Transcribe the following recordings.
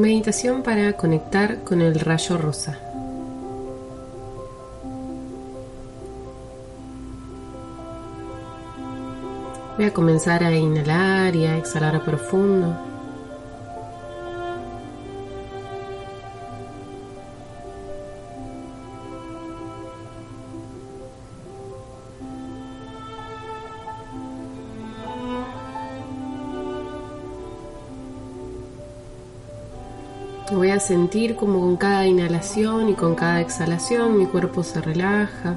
Meditación para conectar con el rayo rosa. Voy a comenzar a inhalar y a exhalar profundo. Sentir como con cada inhalación y con cada exhalación mi cuerpo se relaja.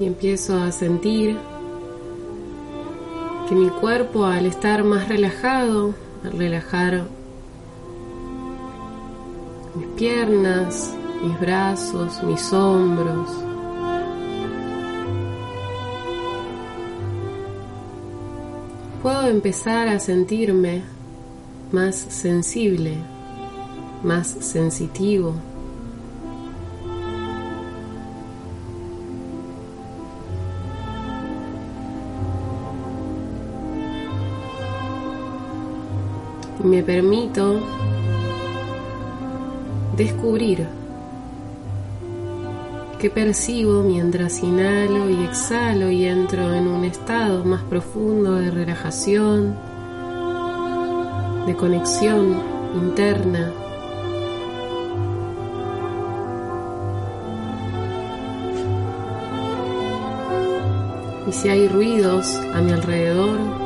Y empiezo a sentir que mi cuerpo al estar más relajado, al relajar mis piernas, mis brazos, mis hombros, puedo empezar a sentirme más sensible, más sensitivo. Me permito descubrir qué percibo mientras inhalo y exhalo y entro en un estado más profundo de relajación, de conexión interna. Y si hay ruidos a mi alrededor,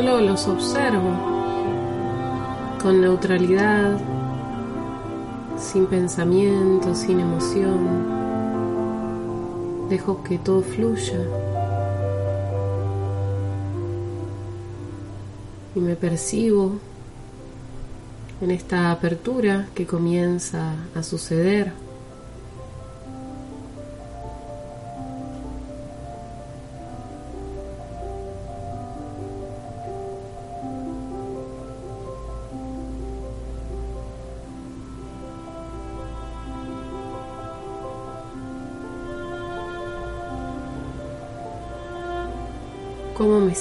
solo los observo con neutralidad, sin pensamiento, sin emoción. Dejo que todo fluya. Y me percibo en esta apertura que comienza a suceder.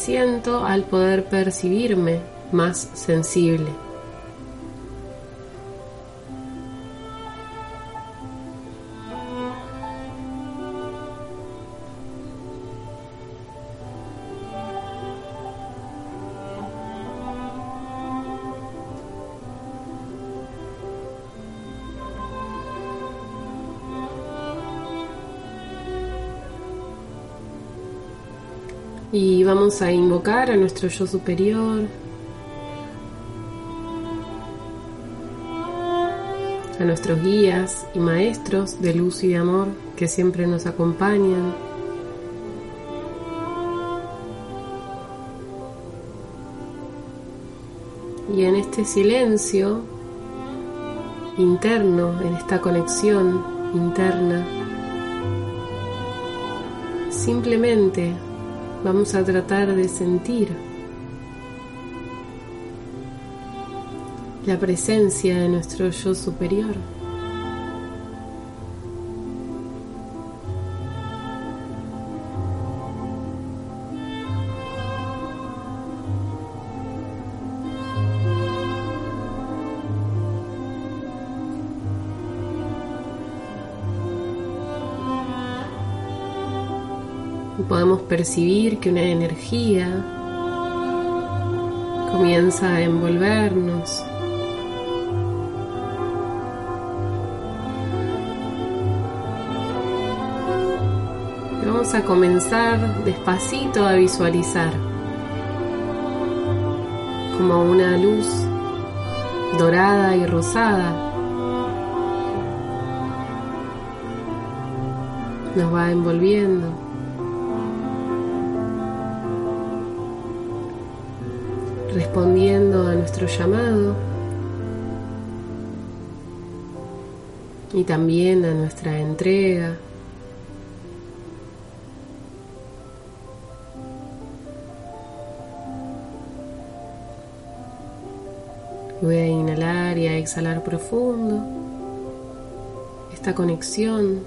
Siento al poder percibirme más sensible. Y vamos a invocar a nuestro yo superior, a nuestros guías y maestros de luz y de amor que siempre nos acompañan. Y en este silencio interno, en esta conexión interna, simplemente vamos a tratar de sentir la presencia de nuestro yo superior. Podemos percibir que una energía comienza a envolvernos. vamos a comenzar despacito a visualizar como una luz dorada y rosada nos va envolviendo. Respondiendo a nuestro llamado y también a nuestra entrega. Voy a inhalar y a exhalar profundo. Esta conexión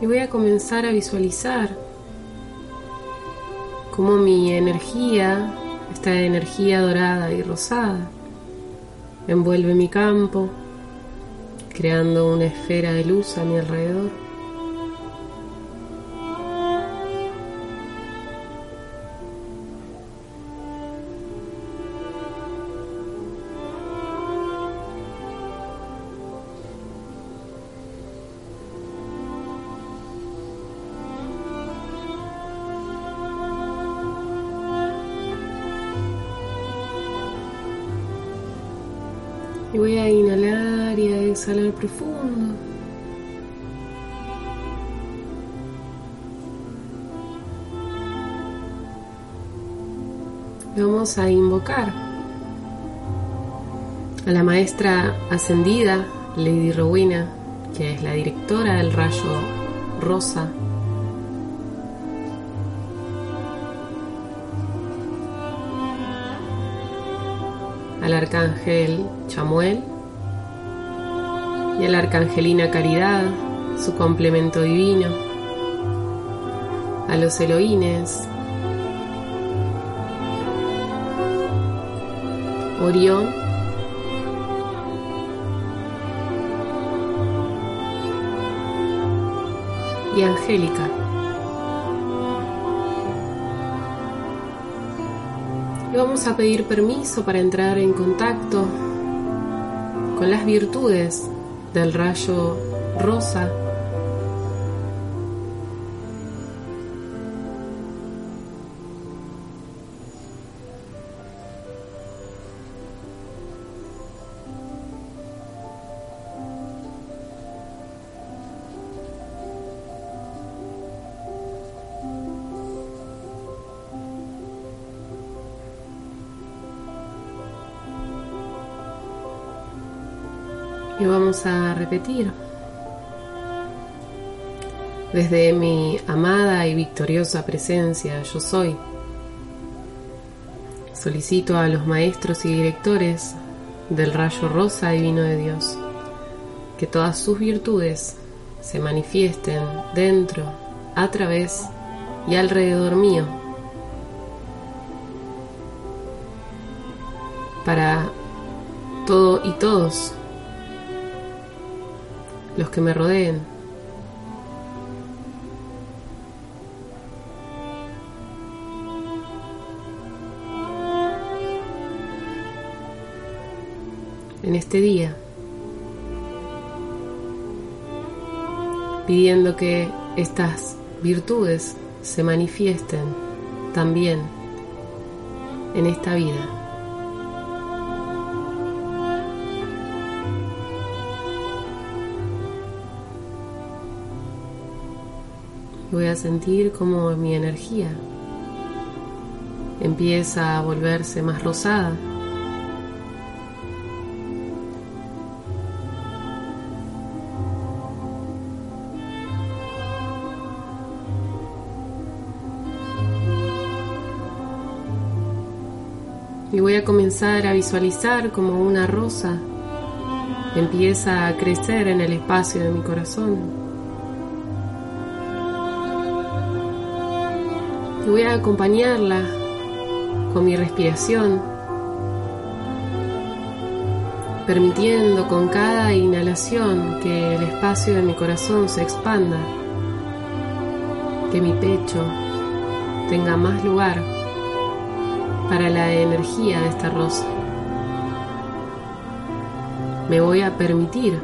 y voy a comenzar a visualizar cómo mi energía, esta energía dorada y rosada, envuelve mi campo, creando una esfera de luz a mi alrededor. Profundo. Vamos a invocar a la maestra ascendida, Lady Rowena, que es la directora del rayo rosa al arcángel Chamuel y a la arcangelina Caridad, su complemento divino, a los Elohines, Orión, y Angélica. y vamos a pedir permiso para entrar en contacto con las virtudes del rayo rosa Y vamos a repetir. Desde mi amada y victoriosa presencia, yo soy. Solicito a los maestros y directores del rayo rosa divino de Dios que todas sus virtudes se manifiesten dentro, a través y alrededor mío para todo y todos los que me rodeen. En este día, pidiendo que estas virtudes se manifiesten también en esta vida. Voy a sentir como mi energía empieza a volverse más rosada. Y voy a comenzar a visualizar como una rosa empieza a crecer en el espacio de mi corazón. Voy a acompañarla con mi respiración, permitiendo con cada inhalación que el espacio de mi corazón se expanda, que mi pecho tenga más lugar para la energía de esta rosa. Me voy a permitir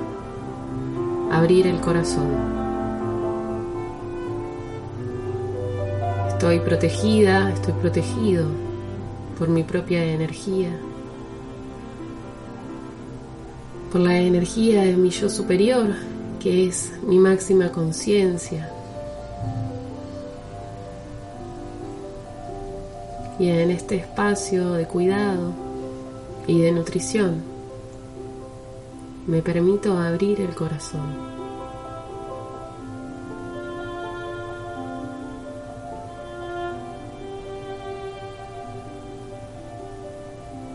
abrir el corazón. Estoy protegida, estoy protegido por mi propia energía, por la energía de mi yo superior, que es mi máxima conciencia. Y en este espacio de cuidado y de nutrición, me permito abrir el corazón.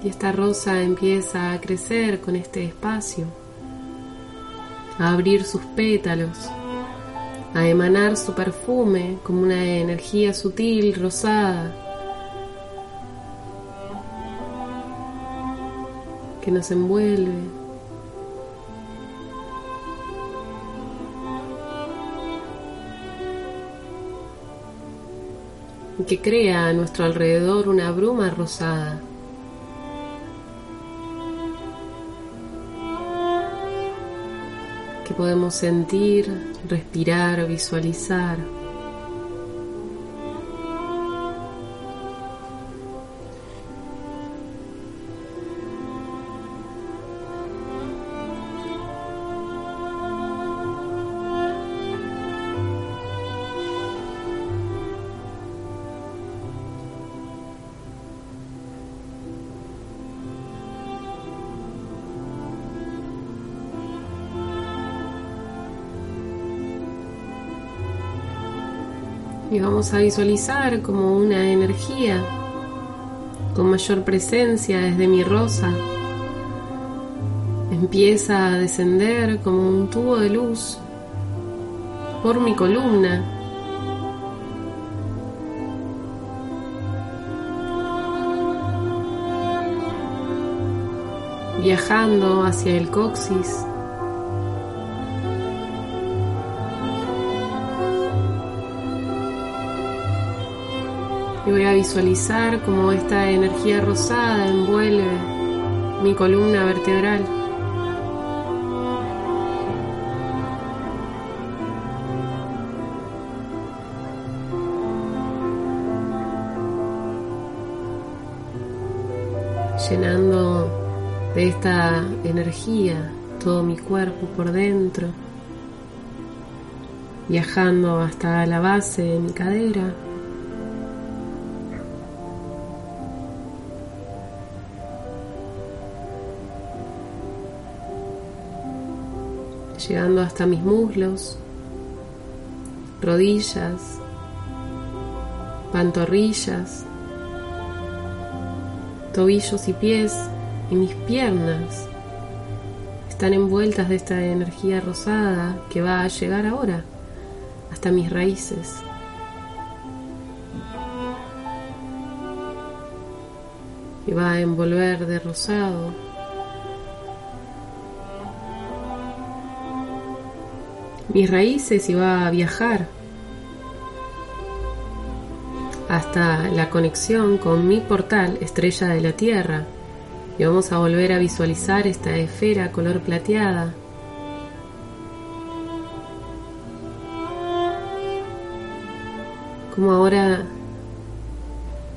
Y esta rosa empieza a crecer con este espacio, a abrir sus pétalos, a emanar su perfume como una energía sutil, rosada, que nos envuelve. que crea a nuestro alrededor una bruma rosada. Podemos sentir, respirar, visualizar. Y vamos a visualizar como una energía con mayor presencia desde mi rosa. Empieza a descender como un tubo de luz por mi columna. Viajando hacia el coxis. Visualizar como esta energía rosada envuelve mi columna vertebral. llenando de esta energía todo mi cuerpo por dentro, viajando hasta la base de mi cadera. Llegando hasta mis muslos, rodillas, pantorrillas, tobillos y pies y mis piernas están envueltas de esta energía rosada que va a llegar ahora hasta mis raíces. Y va a envolver de rosado mis raíces y va a viajar hasta la conexión con mi portal estrella de la Tierra y vamos a volver a visualizar esta esfera color plateada. Como ahora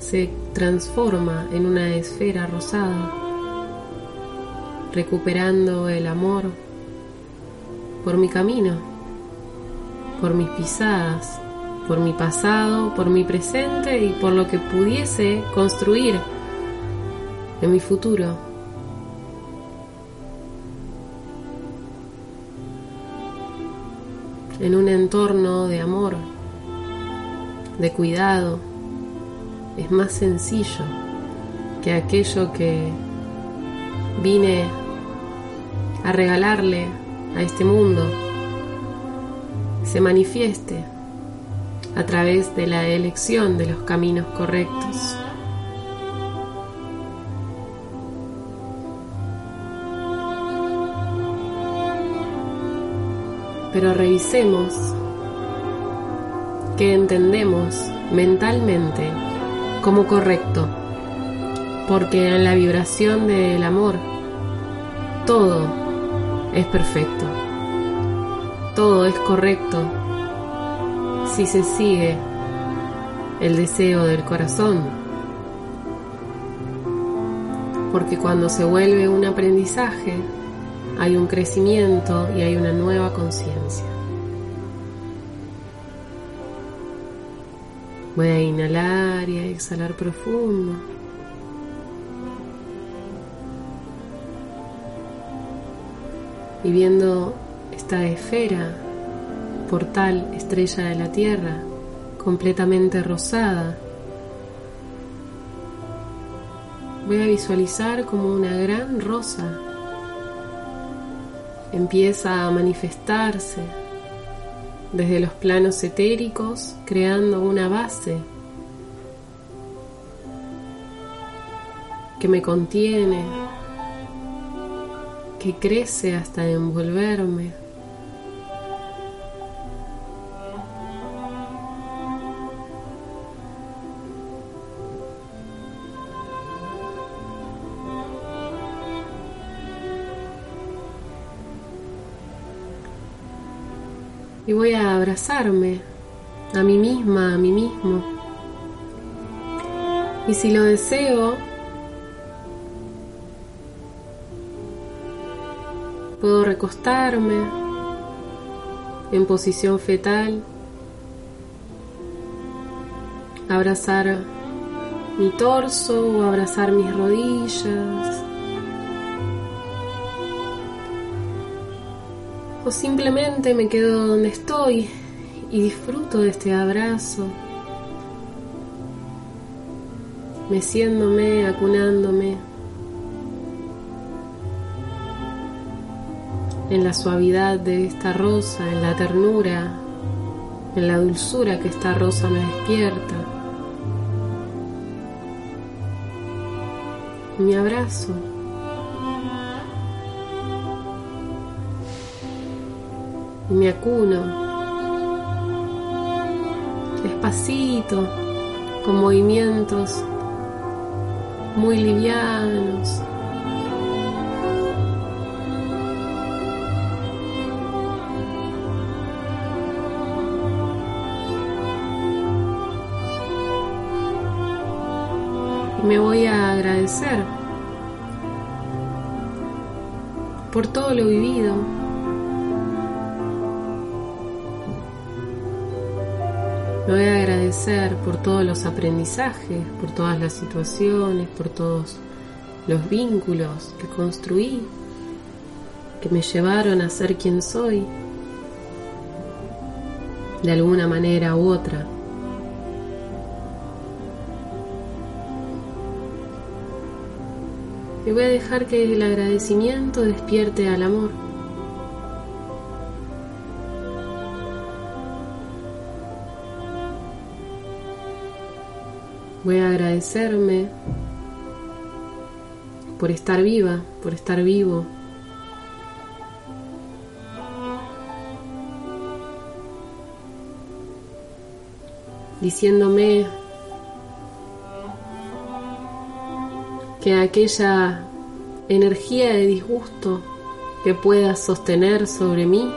se transforma en una esfera rosada, recuperando el amor por mi camino por mis pisadas, por mi pasado, por mi presente y por lo que pudiese construir en mi futuro. En un entorno de amor, de cuidado, es más sencillo que aquello que vine a regalarle a este mundo se manifieste a través de la elección de los caminos correctos. Pero revisemos qué entendemos mentalmente como correcto, porque en la vibración del amor todo es perfecto, todo es correcto si se sigue el deseo del corazón. Porque cuando se vuelve un aprendizaje, hay un crecimiento y hay una nueva conciencia. Voy a inhalar y a exhalar profundo. Y viendo esta esfera, portal, estrella de la Tierra, completamente rosada, voy a visualizar como una gran rosa empieza a manifestarse desde los planos etéricos, creando una base que me contiene, que crece hasta envolverme. Abrazarme a mí misma, a mí mismo. Y si lo deseo, puedo recostarme en posición fetal, abrazar mi torso o abrazar mis rodillas. O simplemente me quedo donde estoy y disfruto de este abrazo, meciéndome, acunándome en la suavidad de esta rosa, en la ternura, en la dulzura que esta rosa me despierta. Mi abrazo. Me acuno despacito, con movimientos muy livianos. Me voy a agradecer por todo lo vivido, Me voy a agradecer por todos los aprendizajes, por todas las situaciones, por todos los vínculos que construí, que me llevaron a ser quien soy, de alguna manera u otra. Y voy a dejar que el agradecimiento despierte al amor. Voy a agradecerme por estar viva, por estar vivo. Diciéndome que aquella energía de disgusto que pueda sostener sobre mí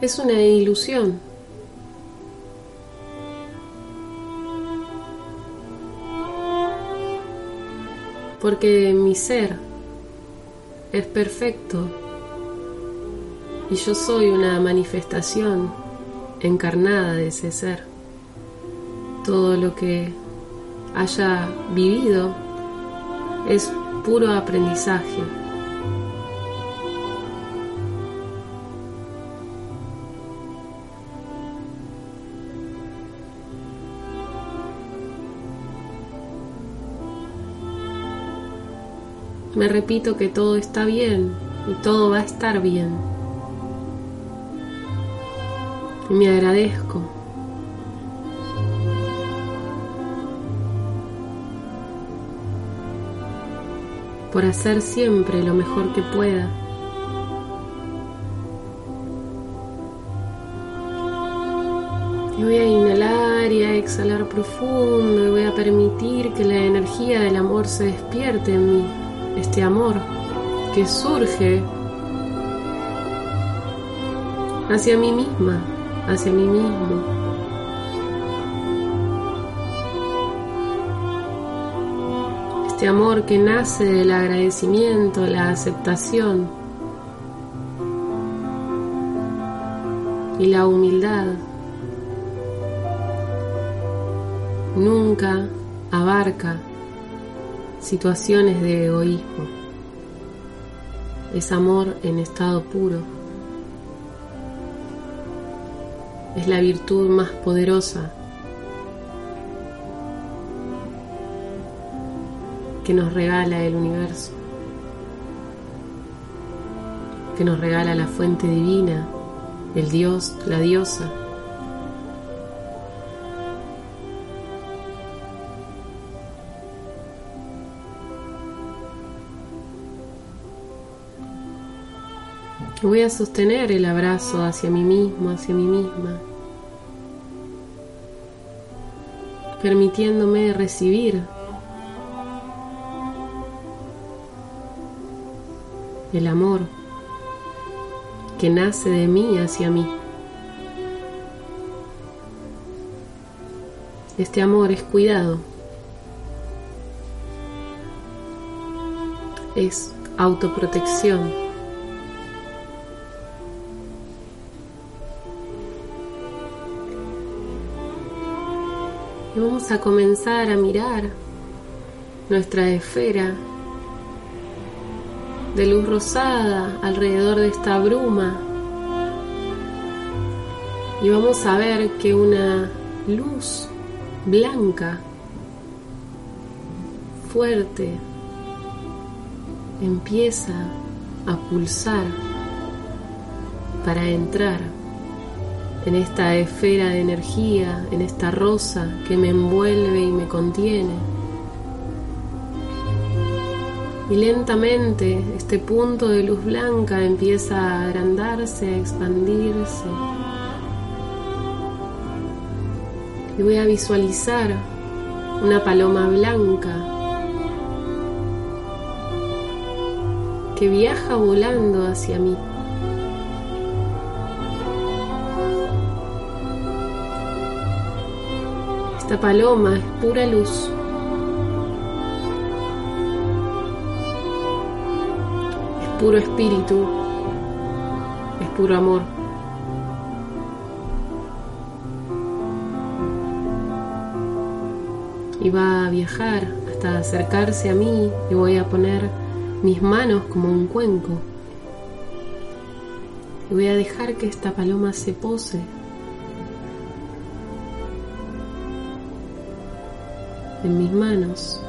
es una ilusión. Porque mi ser es perfecto y yo soy una manifestación encarnada de ese ser. Todo lo que haya vivido es puro aprendizaje. Me repito que todo está bien y todo va a estar bien. Y me agradezco. por hacer siempre lo mejor que pueda. Y voy a inhalar y a exhalar profundo y voy a permitir que la energía del amor se despierte en mí. Este amor que surge hacia mí misma, hacia mí mismo. Este amor que nace del agradecimiento, la aceptación y la humildad. nunca abarca situaciones de egoísmo. Es amor en estado puro. Es la virtud más poderosa que nos regala el universo, que nos regala la fuente divina, el Dios, la diosa. Voy a sostener el abrazo hacia mí mismo, hacia mí misma, permitiéndome recibir el amor que nace de mí hacia mí. Este amor es cuidado, es autoprotección. Vamos a comenzar a mirar nuestra esfera de luz rosada alrededor de esta bruma. Y vamos a ver que una luz blanca fuerte empieza a pulsar para entrar en esta esfera de energía, en esta rosa que me envuelve y me contiene. Y lentamente este punto de luz blanca empieza a agrandarse, a expandirse. Y voy a visualizar una paloma blanca que viaja volando hacia mí. Esta paloma es pura luz. Es puro espíritu. Es puro amor. Y va a viajar hasta acercarse a mí y voy a poner mis manos como un cuenco. Y voy a dejar que esta paloma se pose mis manos.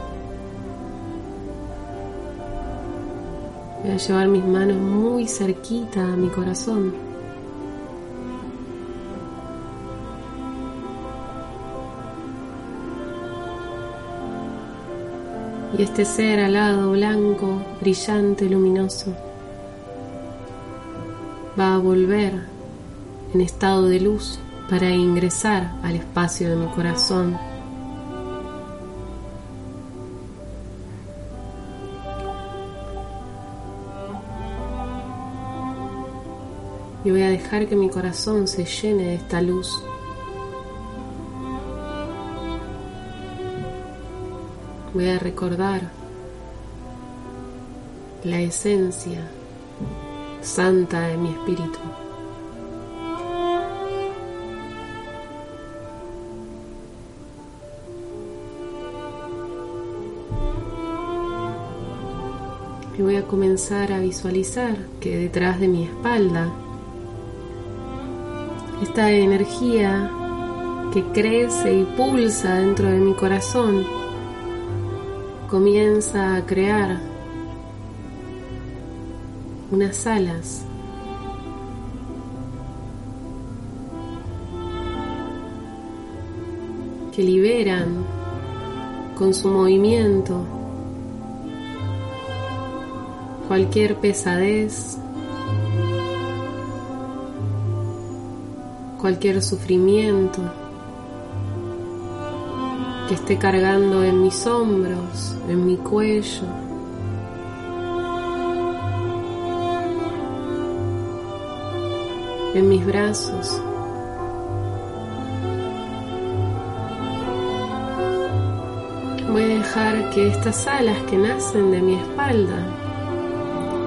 Voy a llevar mis manos muy cerquita a mi corazón. Y este ser alado, blanco, brillante, luminoso, va a volver en estado de luz para ingresar al espacio de mi corazón y voy a dejar que mi corazón se llene de esta luz. Voy a recordar la esencia santa de mi espíritu. Y voy a comenzar a visualizar que detrás de mi espalda esta energía que crece y pulsa dentro de mi corazón comienza a crear unas alas. que liberan con su movimiento cualquier pesadez, cualquier sufrimiento que esté cargando en mis hombros, en mi cuello. en mis brazos. Voy a dejar que estas alas que nacen de mi espalda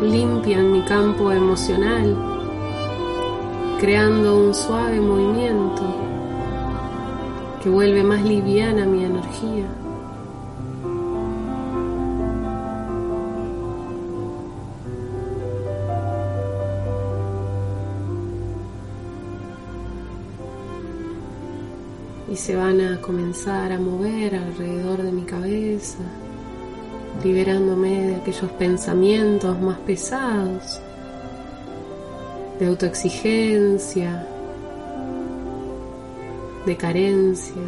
limpian mi campo emocional, creando un suave movimiento que vuelve más liviana mi energía. y se van a comenzar a mover alrededor de mi cabeza, liberándome de aquellos pensamientos más pesados, de autoexigencia, de carencia.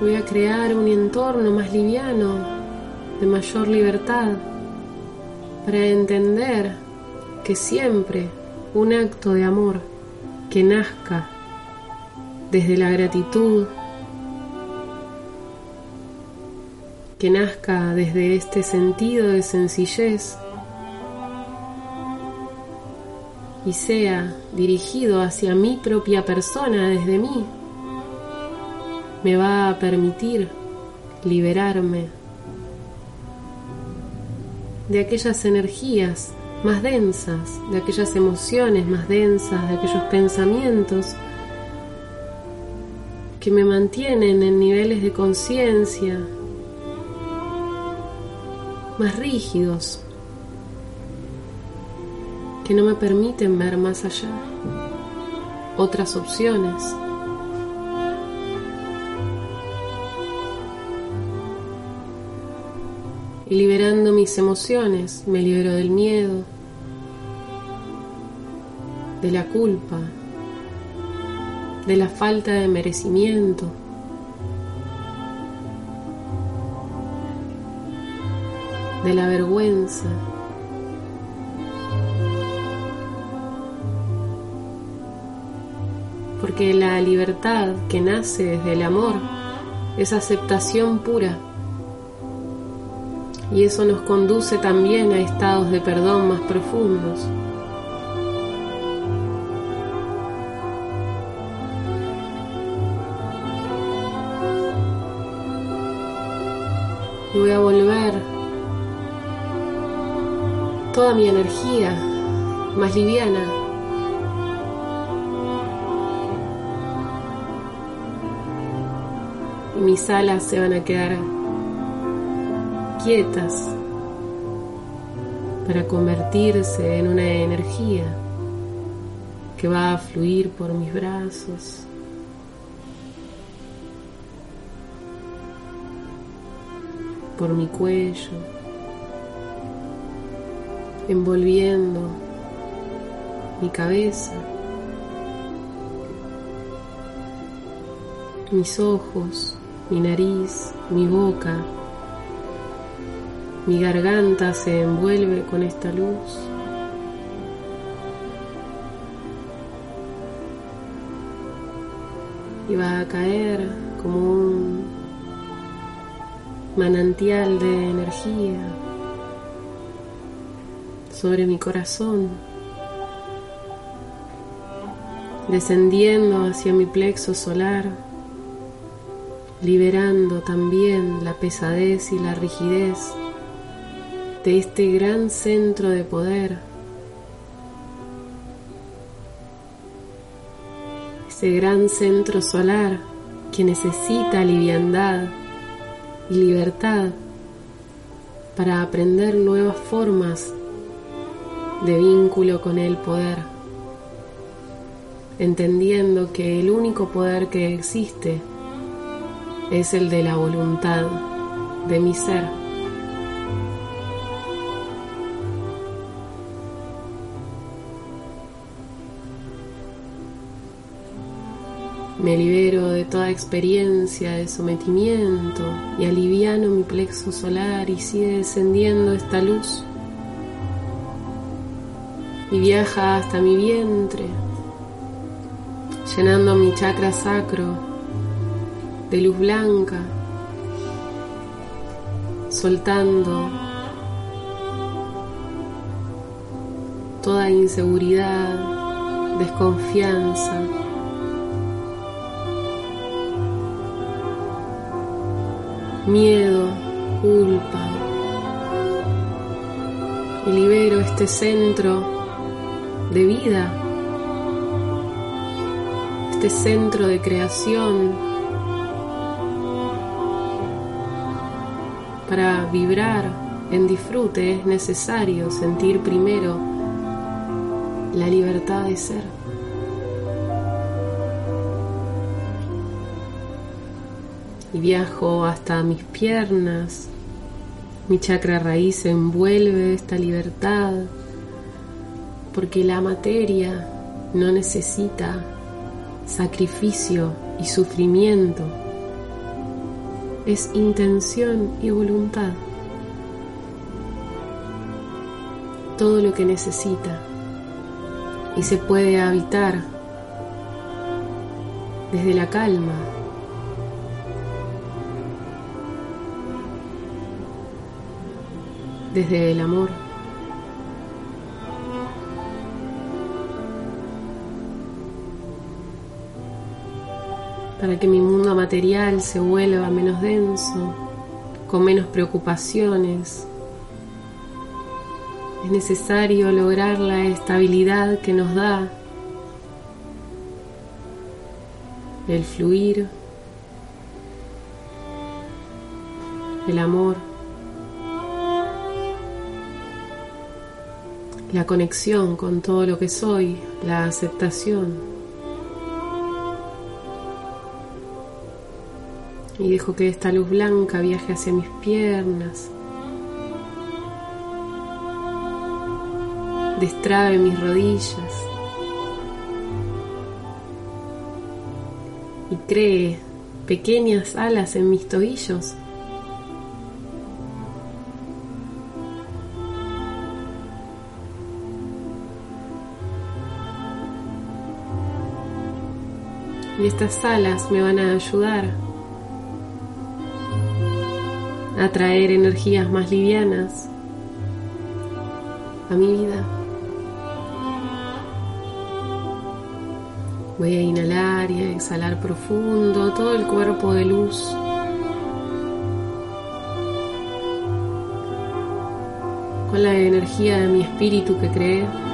Voy a crear un entorno más liviano, de mayor libertad, para entender que siempre un acto de amor que nazca desde la gratitud, que nazca desde este sentido de sencillez y sea dirigido hacia mi propia persona desde mí, me va a permitir liberarme de aquellas energías más densas, de aquellas emociones más densas, de aquellos pensamientos que me mantienen en niveles de conciencia más rígidos, que no me permiten ver más allá, otras opciones. Y liberando mis emociones, me libero del miedo, de la culpa, de la falta de merecimiento. De la vergüenza. Porque la libertad que nace desde el amor es aceptación pura. Y eso nos conduce también a estados de perdón más profundos. voy a volver toda mi energía más liviana. Y mis alas se van a quedar quietas para convertirse en una energía que va a fluir por mis brazos por mi cuello, envolviendo mi cabeza, mis ojos, mi nariz, mi boca, mi garganta se envuelve con esta luz. Y va a caer como un manantial de energía sobre mi corazón, descendiendo hacia mi plexo solar, liberando también la pesadez y la rigidez de este gran centro de poder, ese gran centro solar que necesita liviandad y libertad para aprender nuevas formas de vínculo con el poder, entendiendo que el único poder que existe es el de la voluntad de mi ser. Me libero de toda experiencia de sometimiento y aliviano mi plexo solar y sigue descendiendo esta luz y viaja hasta mi vientre, llenando mi chakra sacro de luz blanca, soltando toda inseguridad, desconfianza. miedo, culpa. Y libero este centro de vida, este centro de creación para vibrar en disfrute es necesario sentir primero la libertad de ser. Y viajo hasta mis piernas, mi chakra raíz envuelve esta libertad porque la materia no necesita sacrificio y sufrimiento, es intención y voluntad. Todo lo que necesita y se puede habitar desde la calma. Desde el amor. Para que mi mundo material se vuelva menos denso, con menos preocupaciones. Es necesario lograr la estabilidad que nos da el fluir, el amor, la conexión con todo lo que soy, la aceptación. Y dejo que esta luz blanca viaje hacia mis piernas, destrabe mis rodillas. Y cree pequeñas alas en mis tobillos. Y estas alas me van a ayudar atraer energías más livianas a mi vida. Voy a inhalar y a exhalar profundo todo el cuerpo de luz. Con la energía de mi espíritu que cree.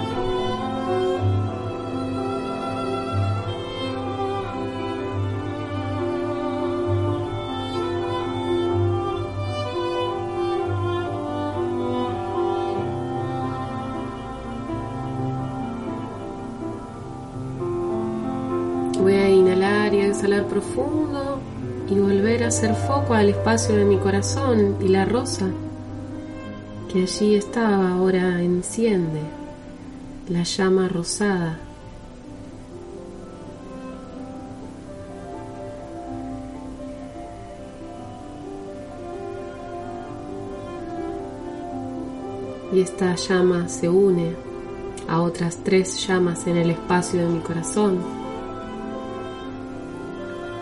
Hacer foco al espacio de mi corazón y la rosa que allí estaba ahora enciende la llama rosada. Y esta llama se une a otras tres llamas en el espacio de mi corazón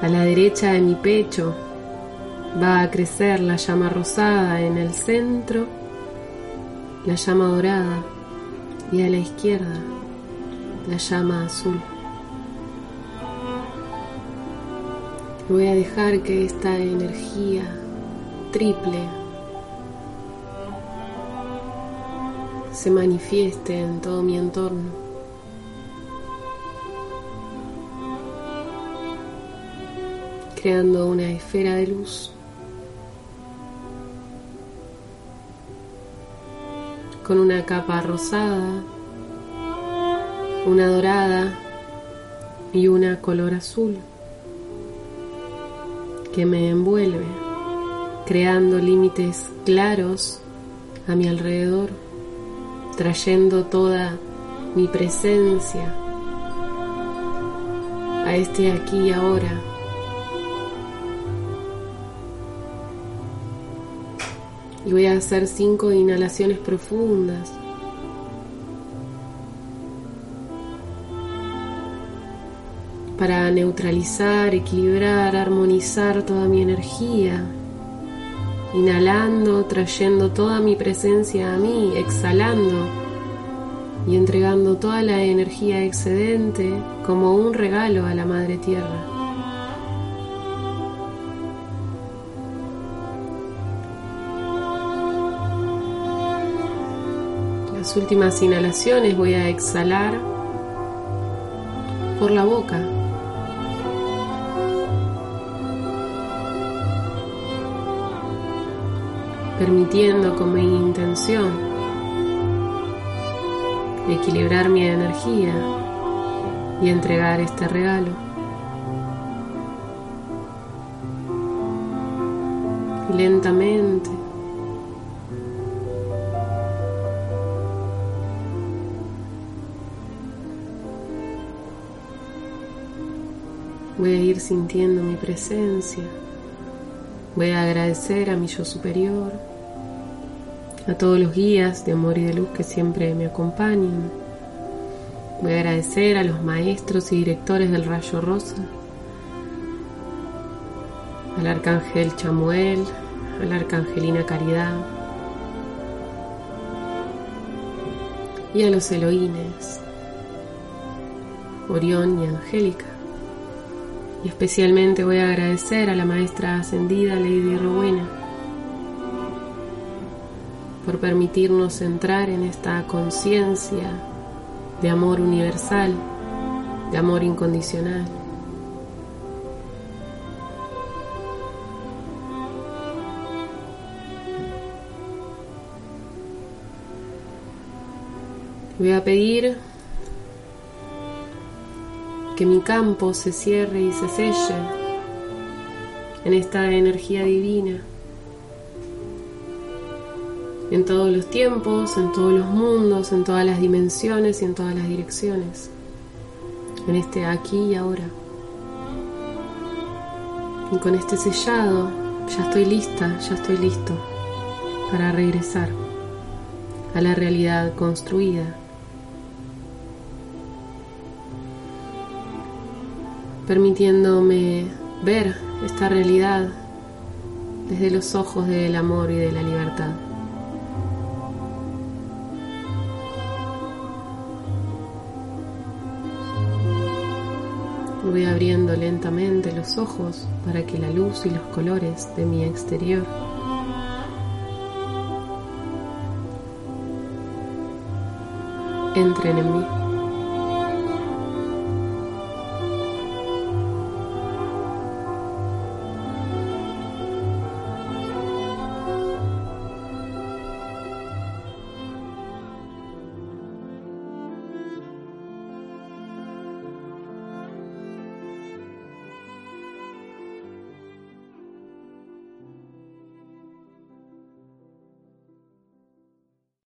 a la derecha de mi pecho va a crecer la llama rosada en el centro, la llama dorada y a la izquierda la llama azul. Voy a dejar que esta energía triple se manifieste en todo mi entorno. creando una esfera de luz con una capa rosada, una dorada y una color azul que me envuelve creando límites claros a mi alrededor, trayendo toda mi presencia a este aquí y ahora. Y voy a hacer cinco inhalaciones profundas. para neutralizar, equilibrar, armonizar toda mi energía. Inhalando, trayendo toda mi presencia a mí, exhalando y entregando toda la energía excedente como un regalo a la Madre Tierra. Últimas inhalaciones voy a exhalar por la boca. permitiendo con mi intención equilibrar mi energía y entregar este regalo. lentamente voy a ir sintiendo mi presencia. Voy a agradecer a mi yo superior, a todos los guías de amor y de luz que siempre me acompañan. Voy a agradecer a los maestros y directores del Rayo Rosa, al Arcángel Chamuel, a la Arcangelina Caridad y a los Eloínes, Orión y Angélica. Y especialmente voy a agradecer a la maestra ascendida Lady Rowena por permitirnos entrar en esta conciencia de amor universal, de amor incondicional. Voy a pedir que mi campo se cierre y se selle en esta energía divina, en todos los tiempos, en todos los mundos, en todas las dimensiones y en todas las direcciones, en este aquí y ahora. Y con este sellado ya estoy lista, ya estoy listo para regresar a la realidad construida permitiéndome ver esta realidad desde los ojos del amor y de la libertad. Voy abriendo lentamente los ojos para que la luz y los colores de mi exterior entren en mí.